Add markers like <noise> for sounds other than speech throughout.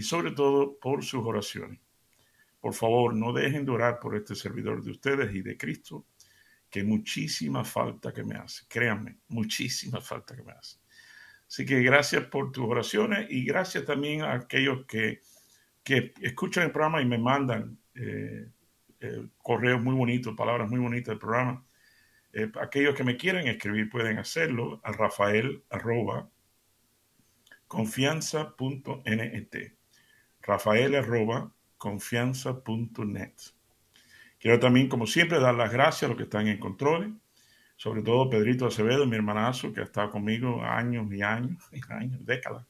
y sobre todo por sus oraciones. Por favor, no dejen de orar por este servidor de ustedes y de Cristo, que muchísima falta que me hace. Créanme, muchísima falta que me hace. Así que gracias por tus oraciones y gracias también a aquellos que, escuchan el programa y me mandan eh, eh, correos muy bonitos, palabras muy bonitas del programa. Eh, aquellos que me quieren escribir pueden hacerlo a rafael arroba confianza.net rafael arroba confianza.net. Quiero también, como siempre, dar las gracias a los que están en controles, sobre todo Pedrito Acevedo, mi hermanazo, que ha estado conmigo años y años, y años, décadas,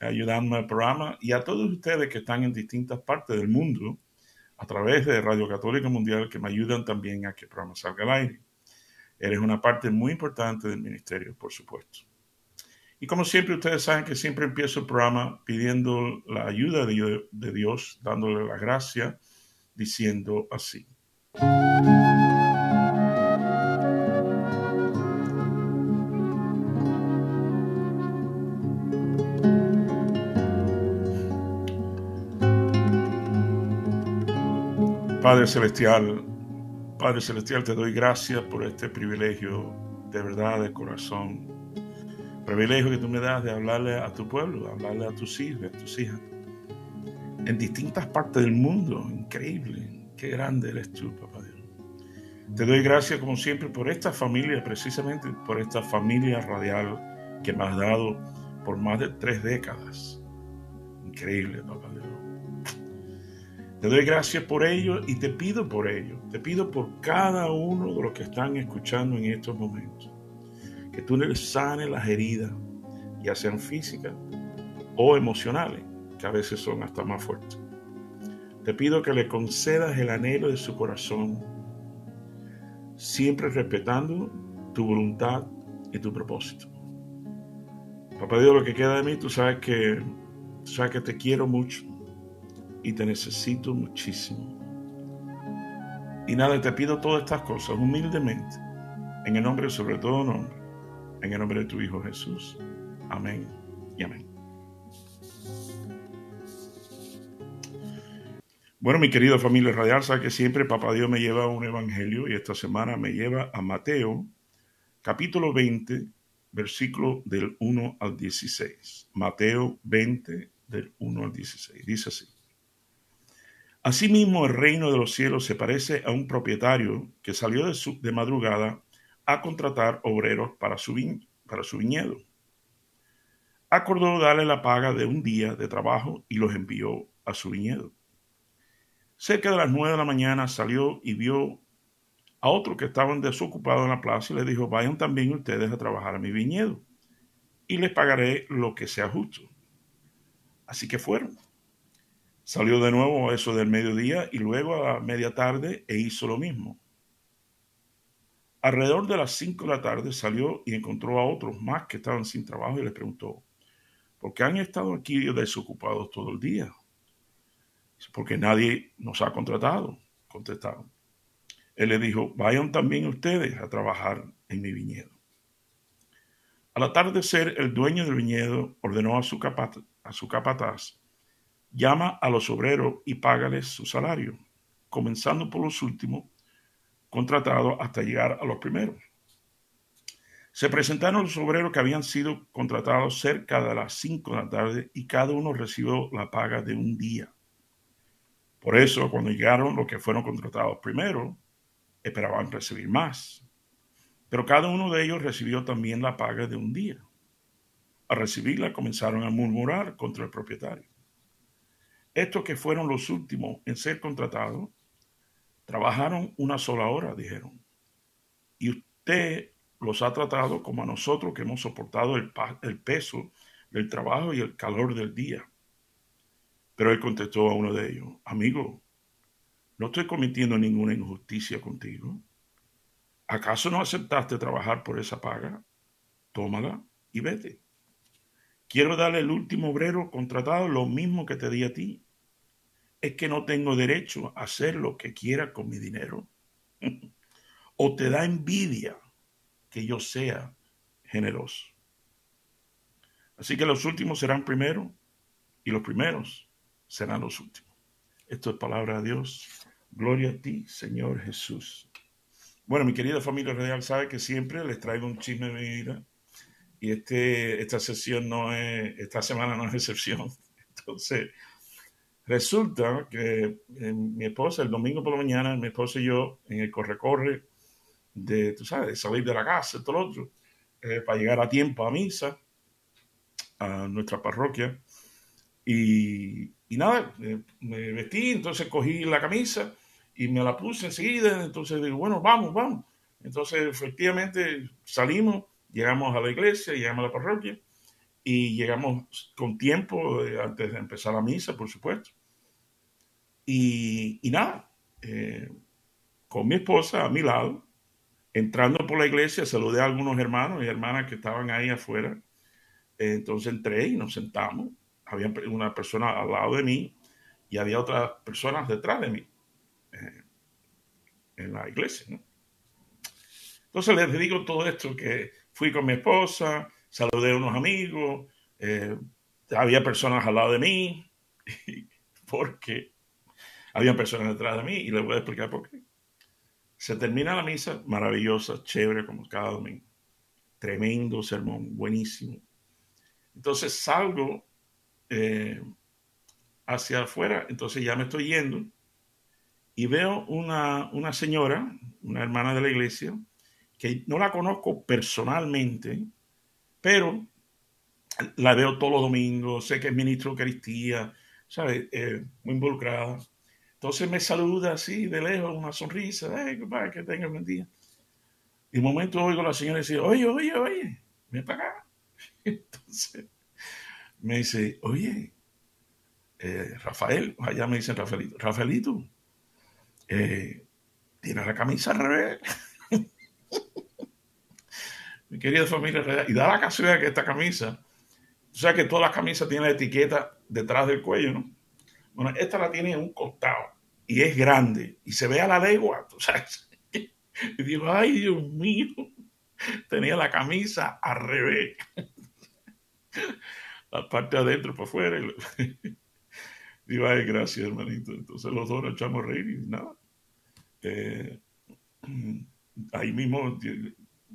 ayudándome al programa, y a todos ustedes que están en distintas partes del mundo, a través de Radio Católica Mundial, que me ayudan también a que el programa salga al aire. Eres una parte muy importante del ministerio, por supuesto. Y como siempre, ustedes saben que siempre empiezo el programa pidiendo la ayuda de Dios, dándole la gracia, diciendo así. Padre Celestial, Padre Celestial, te doy gracias por este privilegio de verdad, de corazón, privilegio que tú me das de hablarle a tu pueblo, hablarle a tus hijos, a tus hijas, en distintas partes del mundo. Increíble, qué grande eres tú, papá Dios. Te doy gracias, como siempre, por esta familia, precisamente por esta familia radial que me has dado por más de tres décadas. Increíble, papá Dios. Te doy gracias por ello y te pido por ello. Te pido por cada uno de los que están escuchando en estos momentos que tú les sanes las heridas, ya sean físicas o emocionales, que a veces son hasta más fuertes. Te pido que le concedas el anhelo de su corazón, siempre respetando tu voluntad y tu propósito. Papá Dios, lo que queda de mí, tú sabes que, tú sabes que te quiero mucho y te necesito muchísimo. Y nada, te pido todas estas cosas humildemente, en el nombre sobre todo nombre en el nombre de tu Hijo Jesús. Amén y amén. Bueno, mi querida familia radial, sabe que siempre Papá Dios me lleva a un evangelio y esta semana me lleva a Mateo, capítulo 20, versículo del 1 al 16. Mateo 20, del 1 al 16. Dice así. Asimismo, el reino de los cielos se parece a un propietario que salió de, su, de madrugada a contratar obreros para su, para su viñedo. Acordó darle la paga de un día de trabajo y los envió a su viñedo. Cerca de las nueve de la mañana salió y vio a otros que estaban desocupados en la plaza y les dijo, vayan también ustedes a trabajar a mi viñedo y les pagaré lo que sea justo. Así que fueron. Salió de nuevo eso del mediodía y luego a media tarde e hizo lo mismo. Alrededor de las 5 de la tarde salió y encontró a otros más que estaban sin trabajo y les preguntó, ¿por qué han estado aquí desocupados todo el día? Porque nadie nos ha contratado, contestaron. Él le dijo, vayan también ustedes a trabajar en mi viñedo. Al atardecer, el dueño del viñedo ordenó a su, a su capataz, llama a los obreros y págales su salario, comenzando por los últimos contratados hasta llegar a los primeros. Se presentaron los obreros que habían sido contratados cerca de las 5 de la tarde y cada uno recibió la paga de un día. Por eso, cuando llegaron los que fueron contratados primero, esperaban recibir más. Pero cada uno de ellos recibió también la paga de un día. Al recibirla comenzaron a murmurar contra el propietario. Estos que fueron los últimos en ser contratados Trabajaron una sola hora, dijeron. Y usted los ha tratado como a nosotros que hemos soportado el, el peso del trabajo y el calor del día. Pero él contestó a uno de ellos, amigo, no estoy cometiendo ninguna injusticia contigo. ¿Acaso no aceptaste trabajar por esa paga? Tómala y vete. Quiero darle al último obrero contratado lo mismo que te di a ti. Es que no tengo derecho a hacer lo que quiera con mi dinero. <laughs> o te da envidia que yo sea generoso. Así que los últimos serán primero y los primeros serán los últimos. Esto es palabra de Dios. Gloria a ti, Señor Jesús. Bueno, mi querida familia real sabe que siempre les traigo un chisme de mi vida y este, esta sesión no es, esta semana no es excepción. <laughs> Entonces, resulta que eh, mi esposa, el domingo por la mañana, mi esposa y yo, en el corre-corre de, tú sabes, de salir de la casa, todo lo otro, eh, para llegar a tiempo a misa, a nuestra parroquia, y, y nada, me vestí, entonces cogí la camisa y me la puse enseguida, entonces digo, bueno, vamos, vamos. Entonces, efectivamente, salimos, llegamos a la iglesia, llegamos a la parroquia y llegamos con tiempo eh, antes de empezar la misa, por supuesto. Y, nada, eh, con mi esposa a mi lado, entrando por la iglesia, saludé a algunos hermanos y hermanas que estaban ahí afuera. Entonces entré y nos sentamos había una persona al lado de mí y había otras personas detrás de mí eh, en la iglesia. Entonces les digo todo esto, que fui con mi esposa, saludé a unos amigos, eh, había personas al lado de mí, <laughs> porque había personas detrás de mí y les voy a explicar por qué. Se termina la misa, maravillosa, chévere como cada domingo. Tremendo sermón, buenísimo. Entonces salgo eh, hacia afuera, entonces ya me estoy yendo y veo una, una señora, una hermana de la iglesia, que no la conozco personalmente, pero la veo todos los domingos, sé que es ministro de Eucaristía, ¿sabes? Eh, muy involucrada. Entonces me saluda así de lejos, una sonrisa, hey, que tenga buen día. Y un momento oigo a la señora decir, oye, oye, oye, ven para acá. <laughs> Entonces me dice, oye, eh, Rafael, allá me dicen Rafaelito, Rafaelito, eh, tiene la camisa al revés. <laughs> Mi querida familia, y da la casualidad que esta camisa, o sea que todas las camisas tienen la etiqueta detrás del cuello, ¿no? Bueno, esta la tiene en un costado y es grande y se ve a la legua, ¿tú sabes? <laughs> Y digo, ay, Dios mío, tenía la camisa al revés <laughs> la parte adentro para afuera. <laughs> Digo, ay, gracias, hermanito. Entonces los dos nos echamos a reír y nada. Eh, <clears throat> ahí mismo,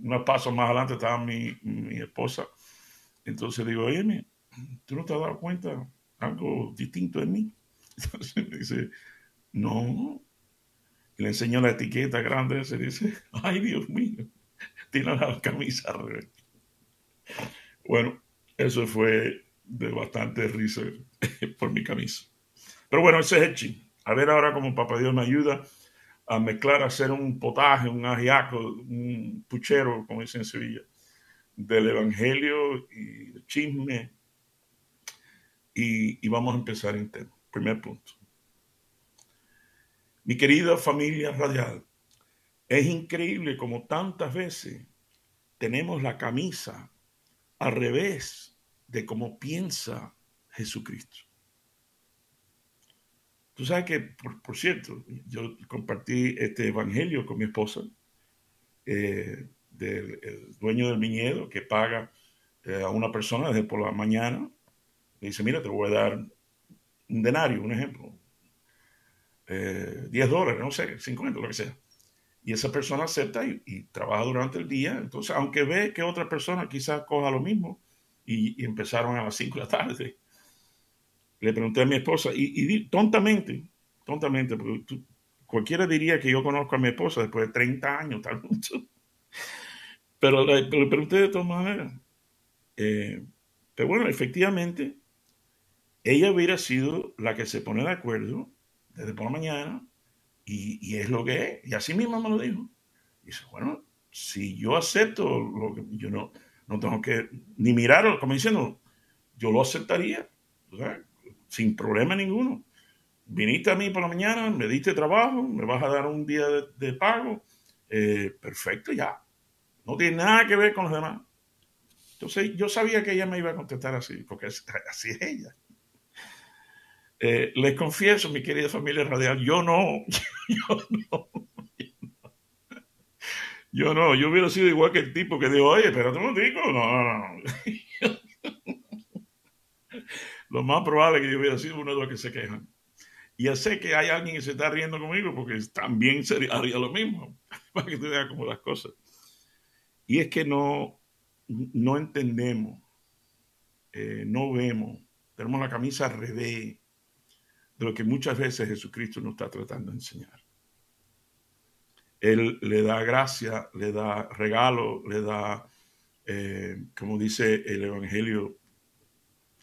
unos pasos más adelante estaba mi, mi esposa. Entonces digo, oye, ¿tú no te has dado cuenta algo distinto en mí? Entonces <laughs> me dice, no. Le enseño la etiqueta grande se dice, <laughs> ay, Dios mío, tiene la camisa al Bueno, eso fue de bastante risa <laughs> por mi camisa. Pero bueno, ese es el ching. A ver ahora cómo Papá Dios me ayuda a mezclar, a hacer un potaje, un ajiaco, un puchero, como dicen en Sevilla, del Evangelio y del chisme. Y, y vamos a empezar en tema. Primer punto. Mi querida familia radial, es increíble como tantas veces tenemos la camisa al revés de cómo piensa Jesucristo. Tú sabes que, por, cierto, yo compartí este evangelio con mi esposa, eh, del dueño del viñedo que paga eh, a una persona desde por la mañana. Le dice, mira, te voy a dar un denario, un ejemplo. Eh, 10 dólares, no sé, 50, lo que sea. Y esa persona acepta y, y, trabaja durante el día. Entonces, aunque ve que otra persona quizás coja lo mismo, y, empezaron a las 5 de la tarde. Le pregunté a mi esposa, y, tontamente, tontamente, porque cualquiera diría que yo conozco a mi esposa después de 30 años, tal mucho. <laughs> Pero le, pregunté de todas maneras. Eh, pero bueno, efectivamente, ella hubiera sido la que se pone de acuerdo desde por la mañana y, es lo que es. Y así misma me lo dijo. Y dice, bueno, si yo acepto lo que yo no, no tengo que ni mirarlo, como diciendo, yo lo aceptaría. Sin problema ninguno. Viniste a mí por la mañana, me diste trabajo, me vas a dar un día de, pago, eh, perfecto, ya. No tiene nada que ver con los demás. Entonces yo sabía que ella me iba a contestar así, porque <laughs> así es ella. Eh, les confieso, mi querida familia radial, yo no, <laughs> yo no, yo no, yo hubiera sido igual que el tipo que dijo, oye, espérate un no, no, no. <laughs> Lo más probable es que yo hubiera sido uno de los que se quejan. Y ya sé que hay alguien que se está riendo conmigo porque también sería, haría lo mismo, <laughs> para que tú veas como las cosas. Y es que no, no entendemos, eh, no vemos, tenemos la camisa al revés de lo que muchas veces Jesucristo nos está tratando de enseñar. Él le da gracia, le da regalo, le da, eh, como dice el Evangelio,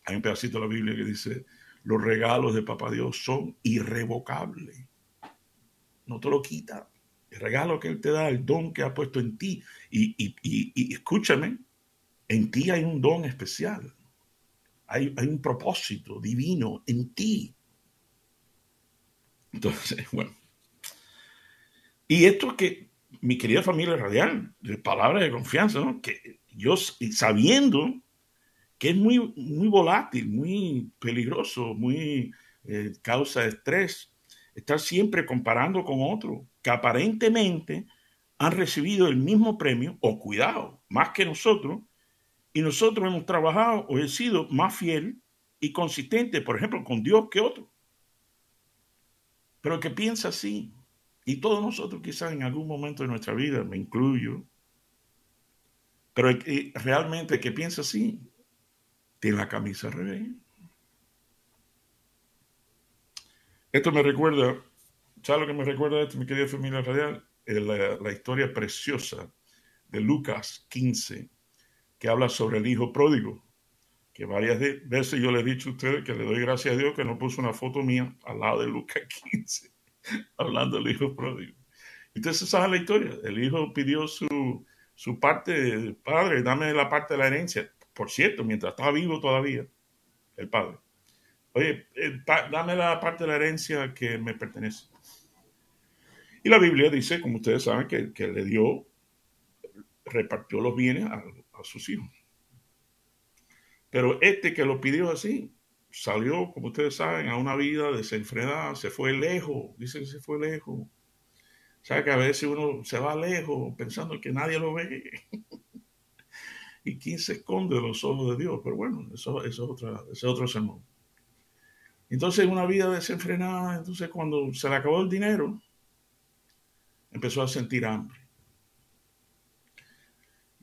hay un pedacito de la Biblia que dice, los regalos de Papá Dios son irrevocables. No te lo quita. El regalo que Él te da, el don que ha puesto en ti. Y, escúchame, en ti hay un don especial. Hay, hay un propósito divino en ti. Entonces, <laughs> bueno. Y esto que mi querida familia radial, de palabras de confianza, ¿no? que yo sabiendo que es muy, muy volátil, muy peligroso, muy eh, causa estrés, estar siempre comparando con otros que aparentemente han recibido el mismo premio o cuidado, más que nosotros, y nosotros hemos trabajado o he sido más fiel y consistente, por ejemplo, con Dios que otros pero que piensa así. Y todos nosotros quizás en algún momento de nuestra vida, me incluyo, pero realmente que piensa así, tiene la camisa revés. Esto me recuerda, ¿sabes lo que me recuerda esto, mi querida familia radial? La, la historia preciosa de Lucas 15, que habla sobre el hijo pródigo que varias veces yo le he dicho a ustedes que le doy gracias a Dios que no puso una foto mía al lado de Lucas 15, <laughs> hablando del hijo pródigo. Entonces, saben la historia. El hijo pidió su, su parte, padre, dame la parte de la herencia. Por cierto, mientras estaba vivo todavía, el padre. Oye, eh, dame la parte de la herencia que me pertenece. Y la Biblia dice, como ustedes saben, que, que le dio, repartió los bienes a, a sus hijos. Pero este que lo pidió así, salió, como ustedes saben, a una vida desenfrenada, se fue lejos, dicen que se fue lejos. O sea que a veces uno se va lejos pensando que nadie lo ve. ¿Y quién se esconde de los ojos de Dios? Pero bueno, eso, eso, es, ese es otro sermón. Entonces, una vida desenfrenada, entonces cuando se le acabó el dinero, empezó a sentir hambre.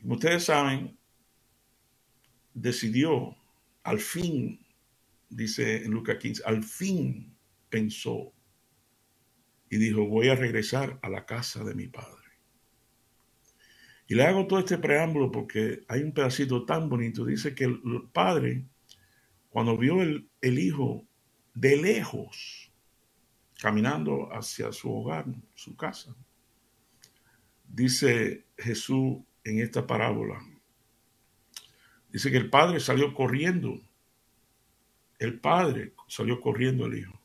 Como ustedes saben, decidió, al fin, dice en Lucas 15, al fin pensó y dijo, voy a regresar a la casa de mi padre. Y le hago todo este preámbulo porque hay un pedacito tan bonito. Dice que el padre, cuando vio el, el hijo de lejos, caminando hacia su hogar, su casa, dice Jesús en esta parábola, Dice que el padre salió corriendo. El padre salió corriendo al hijo.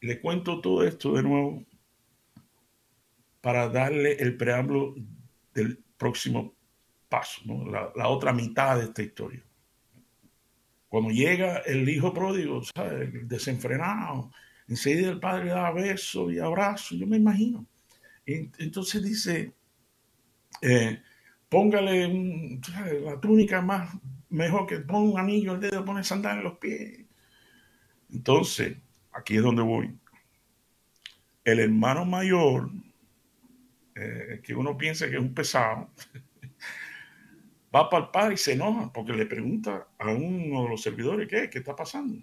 Y le cuento todo esto de nuevo para darle el preámbulo del próximo paso, la, otra mitad de esta historia. Cuando llega el hijo pródigo, desenfrenado, enseguida el padre da besos y abrazos, yo me imagino. entonces dice, eh, póngale la túnica más mejor que ponga un anillo al dedo, pone sandal en los pies. Entonces, aquí es donde voy. El hermano mayor, eh, que uno piensa que es un pesado, va para el padre y se enoja porque le pregunta a uno de los servidores qué, qué está pasando.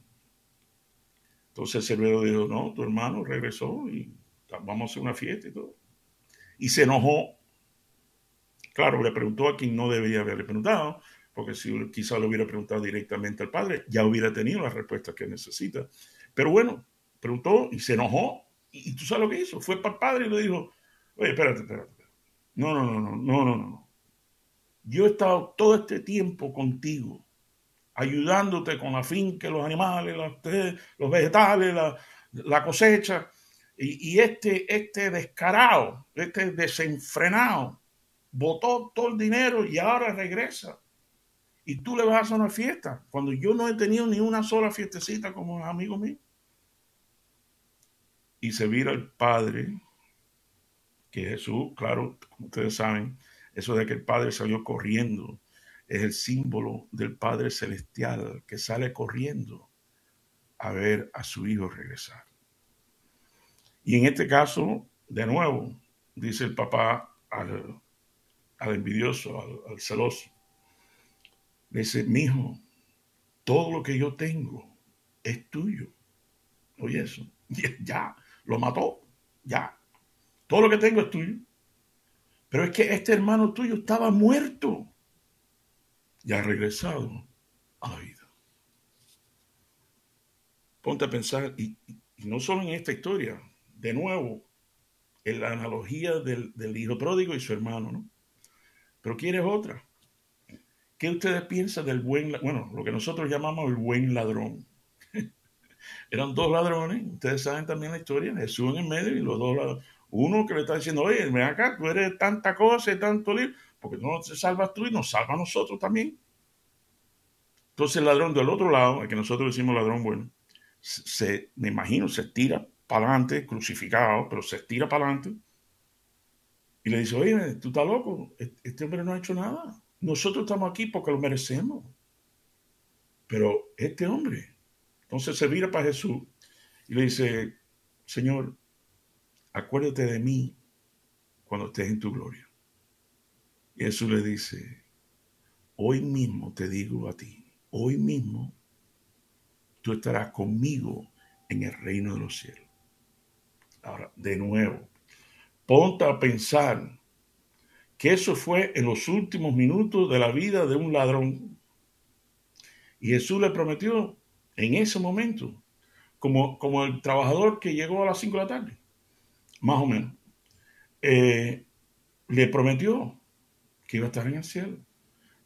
Entonces el servidor dijo, no, tu hermano regresó y vamos a hacer una fiesta y todo. Y se enojó Claro, le preguntó a quien no debería haberle preguntado, porque si quizá le hubiera preguntado directamente al padre, ya hubiera tenido la respuesta que necesita. Pero bueno, preguntó y se enojó. Y, tú sabes lo que hizo. Fue para el padre y le dijo, oye, espérate, espérate. No, no, no, no, no, no, no. Yo he estado todo este tiempo contigo, ayudándote con la finca, los animales, los, vegetales, la, cosecha. Y, este, este descarado, este desenfrenado, botó todo el dinero y ahora regresa. Y tú le vas a hacer una fiesta, cuando yo no he tenido ni una sola fiestecita como amigo mío. Y se vira el Padre, que Jesús, claro, como ustedes saben, eso de que el Padre salió corriendo es el símbolo del Padre Celestial que sale corriendo a ver a su Hijo regresar. Y en este caso, de nuevo, dice el papá al, envidioso, al, celoso, dice, mi hijo, todo lo que yo tengo es tuyo. Oye eso, <laughs> ya, lo mató, ya. Todo lo que tengo es tuyo. Pero es que este hermano tuyo estaba muerto y ha regresado a la vida. Ponte a pensar, y, no solo en esta historia, de nuevo, en la analogía del, hijo pródigo y su hermano, ¿no? Pero quieres otra. ¿Qué ustedes piensan del buen, bueno, lo que nosotros llamamos el buen ladrón? <laughs> Eran dos ladrones, ustedes saben también la historia, Jesús en el medio y los dos ladrones. Uno que le está diciendo, oye, ven acá, tú eres tanta cosa y tanto libro, porque no te salvas tú y nos salva a nosotros también. Entonces el ladrón del otro lado, el que nosotros decimos ladrón bueno, se, me imagino, se estira para adelante, crucificado, pero se estira para adelante. Y le dice, oye, tú estás loco, este hombre no ha hecho nada. Nosotros estamos aquí porque lo merecemos. Pero este hombre, entonces se vira para Jesús y le dice, Señor, acuérdate de mí cuando estés en tu gloria. Y Jesús le dice, hoy mismo te digo a ti, hoy mismo tú estarás conmigo en el reino de los cielos. Ahora, de nuevo, ponte a pensar que eso fue en los últimos minutos de la vida de un ladrón. Y Jesús le prometió en ese momento, como, como el trabajador que llegó a las 5 de la tarde, más o menos, eh, le prometió que iba a estar en el cielo.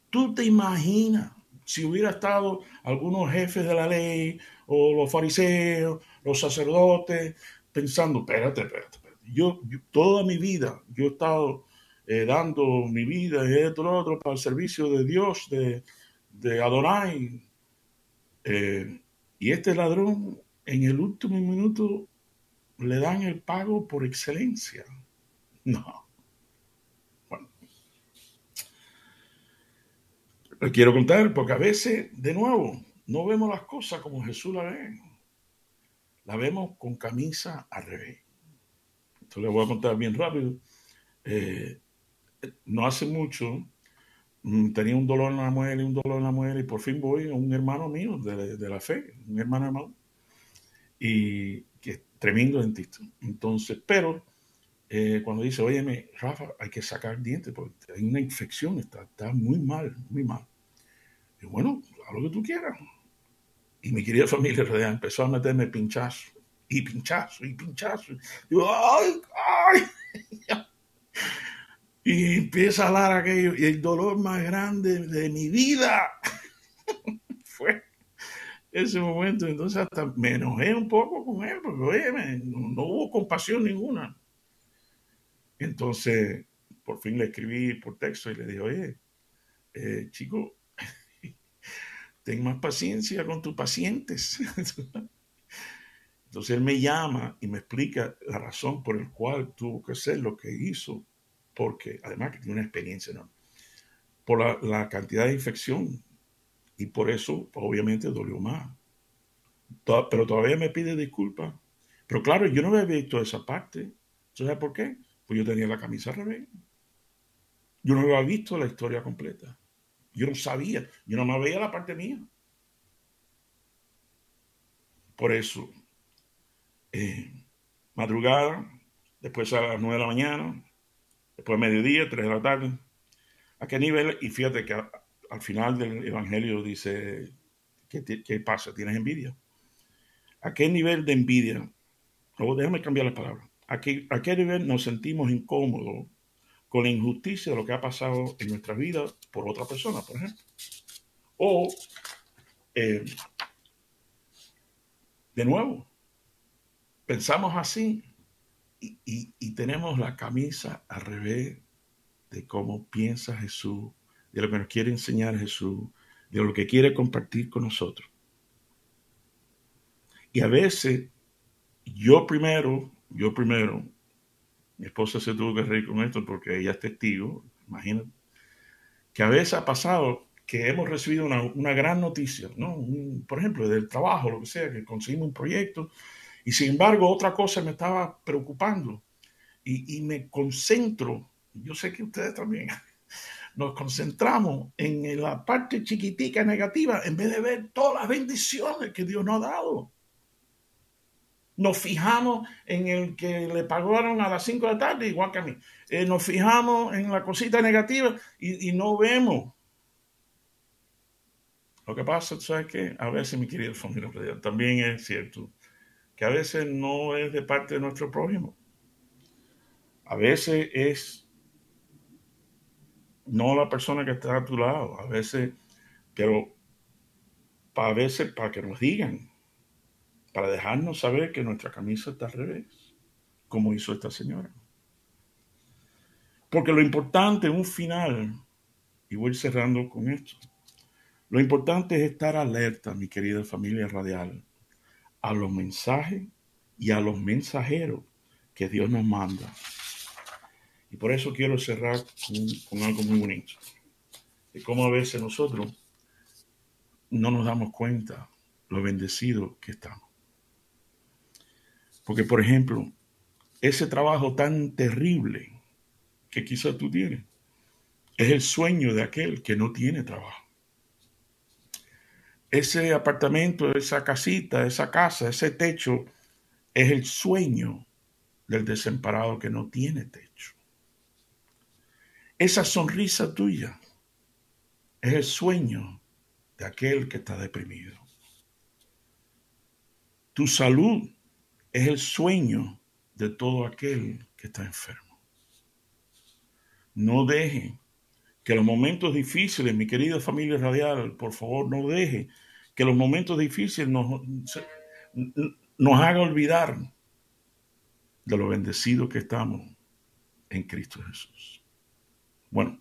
Tú te imaginas si hubiera estado algunos jefes de la ley o los fariseos, los sacerdotes, pensando, espérate, espérate, espérate. Yo, toda mi vida, yo he estado eh, dando mi vida y esto, lo otro, para el servicio de Dios, de, de Adonai. Eh, y este ladrón, en el último minuto, le dan el pago por excelencia. No. Bueno. Lo quiero contar porque a veces, de nuevo, no vemos las cosas como Jesús la ve. La vemos con camisa al revés. Esto le voy a contar bien rápido. Eh, no hace mucho mm, tenía un dolor en la muela y un dolor en la muela y por fin voy a un hermano mío de, de la fe, un hermano hermano, y tremendo dentista. Entonces, pero eh, cuando dice, óyeme, Rafa, hay que sacar dientes porque hay una infección, está, muy mal, muy mal. Y bueno, haz lo que tú quieras. Y mi querida familia empezó a meterme pinchazo, y pinchazo, y pinchazo. Digo, ¡ay, ay! <laughs> y empieza a hablar aquello, y el dolor más grande de mi vida <laughs> fue ese momento. Entonces hasta me enojé un poco con él, porque oye, no, hubo compasión ninguna. Entonces, por fin le escribí por texto y le dije, oye, eh, chico, <laughs> ten más paciencia con tus pacientes. <laughs> Entonces él me llama y me explica la razón por la cual tuvo que hacer lo que hizo, porque además que tiene una experiencia enorme, por la, la cantidad de infección y por eso, obviamente, dolió más. Pero todavía me pide disculpas. Pero claro, yo no había visto esa parte. ¿Sabes por qué? Pues yo tenía la camisa al revés. Yo no había visto la historia completa. Yo no sabía. Yo no me veía la parte mía. Por eso, eh, madrugada, después a las nueve de la mañana, después mediodía, tres de la tarde. ¿A qué nivel? Y fíjate que al final del Evangelio dice, ¿qué, pasa? ¿Tienes envidia? ¿A qué nivel de envidia? O déjame cambiar la palabra. ¿A qué, ¿A qué nivel nos sentimos incómodos con la injusticia de lo que ha pasado en nuestra vida por otra persona, por ejemplo? O eh, de nuevo, pensamos así y, tenemos la camisa al revés de cómo piensa Jesús, de lo que nos quiere enseñar Jesús, de lo que quiere compartir con nosotros. Y a veces, yo primero, yo primero, mi esposa se tuvo que reír con esto porque ella es testigo, imagínate, que a veces ha pasado que hemos recibido una, gran noticia, ¿no? por ejemplo, del trabajo, lo que sea, que conseguimos un proyecto, y sin embargo otra cosa me estaba preocupando y, y me concentro, yo sé que ustedes también, nos concentramos en la parte chiquitica negativa en vez de ver todas las bendiciones que Dios nos ha dado. Nos fijamos en el que le pagaron a las 5 de la tarde, igual que a mí. Eh, nos fijamos en la cosita negativa y, no vemos. Lo que pasa, ¿sabes qué? A veces, mi querido familia, también es cierto que a veces no es de parte de nuestro prójimo. A veces es no la persona que está a tu lado, a veces, pero a veces para que nos digan, para dejarnos saber que nuestra camisa está al revés, como hizo esta señora. Porque lo importante, un final, y voy cerrando con esto, lo importante es estar alerta, mi querida familia radial, a los mensajes y a los mensajeros que Dios nos manda. Y por eso quiero cerrar con, algo muy bonito. De cómo a veces nosotros no nos damos cuenta lo bendecidos que estamos. Porque, por ejemplo, ese trabajo tan terrible que quizás tú tienes es el sueño de aquel que no tiene trabajo. Ese apartamento, esa casita, esa casa, ese techo es el sueño del desamparado que no tiene techo. Esa sonrisa tuya es el sueño de aquel que está deprimido. Tu salud es el sueño de todo aquel que está enfermo. No deje que los momentos difíciles, mi querida familia radial, por favor, no deje que los momentos difíciles nos, nos hagan olvidar de lo bendecido que estamos en Cristo Jesús. Bueno,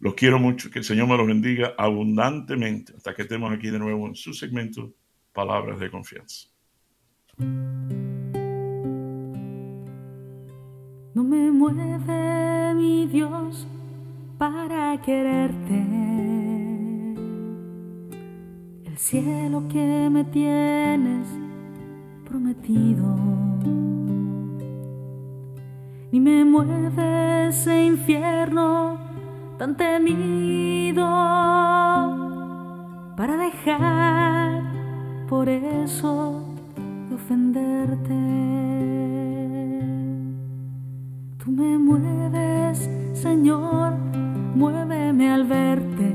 los quiero mucho, que el Señor me los bendiga abundantemente hasta que estemos aquí de nuevo en su segmento Palabras de Confianza. No me mueve mi Dios para quererte. El cielo que me tienes prometido. Ni me mueve ese infierno tan temido para dejar por eso de ofenderte. Tú me mueves, Señor, muéveme al verte,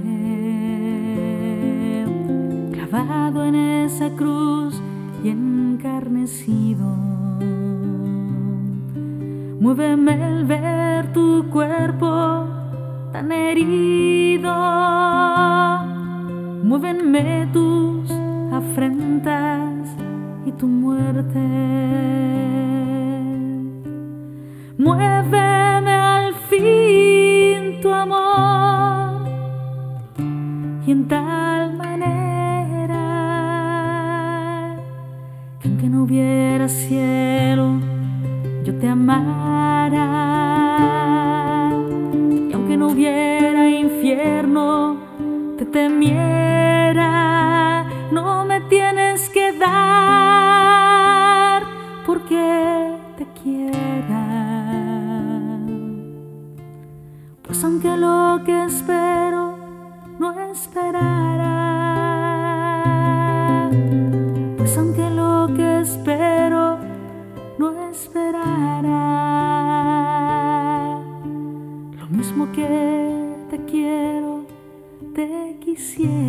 clavado en esa cruz y encarnecido. Muéveme al ver tu cuerpo tan herido. Muévenme tus afrentas y tu muerte. Muéveme al fin tu amor y en tal manera que aunque no hubiera cielo, yo te amara temiera, no me tienes que dar porque te quiera. Pues aunque lo que te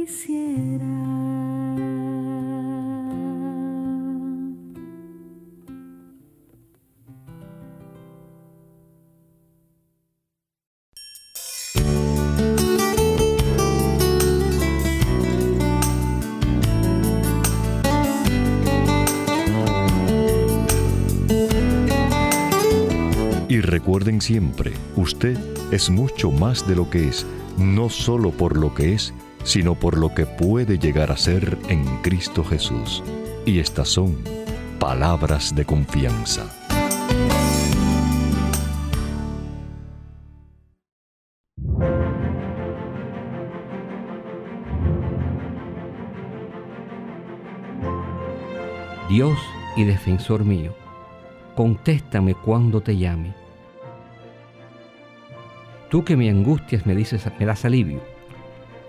quisiera. Y recuerden siempre, usted es mucho más de lo que es, no solo por lo que es, sino por lo que puede llegar a ser en Cristo Jesús. Y estas son palabras de confianza. Dios y defensor mío, contéstame cuando te llame. Tú que me angustias me dices, me das alivio.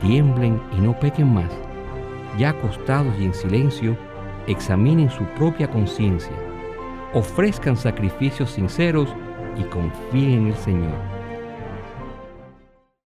Tiemblen y no pequen más. Ya acostados y en silencio, examinen su propia conciencia. Ofrezcan sacrificios sinceros y confíen en el Señor.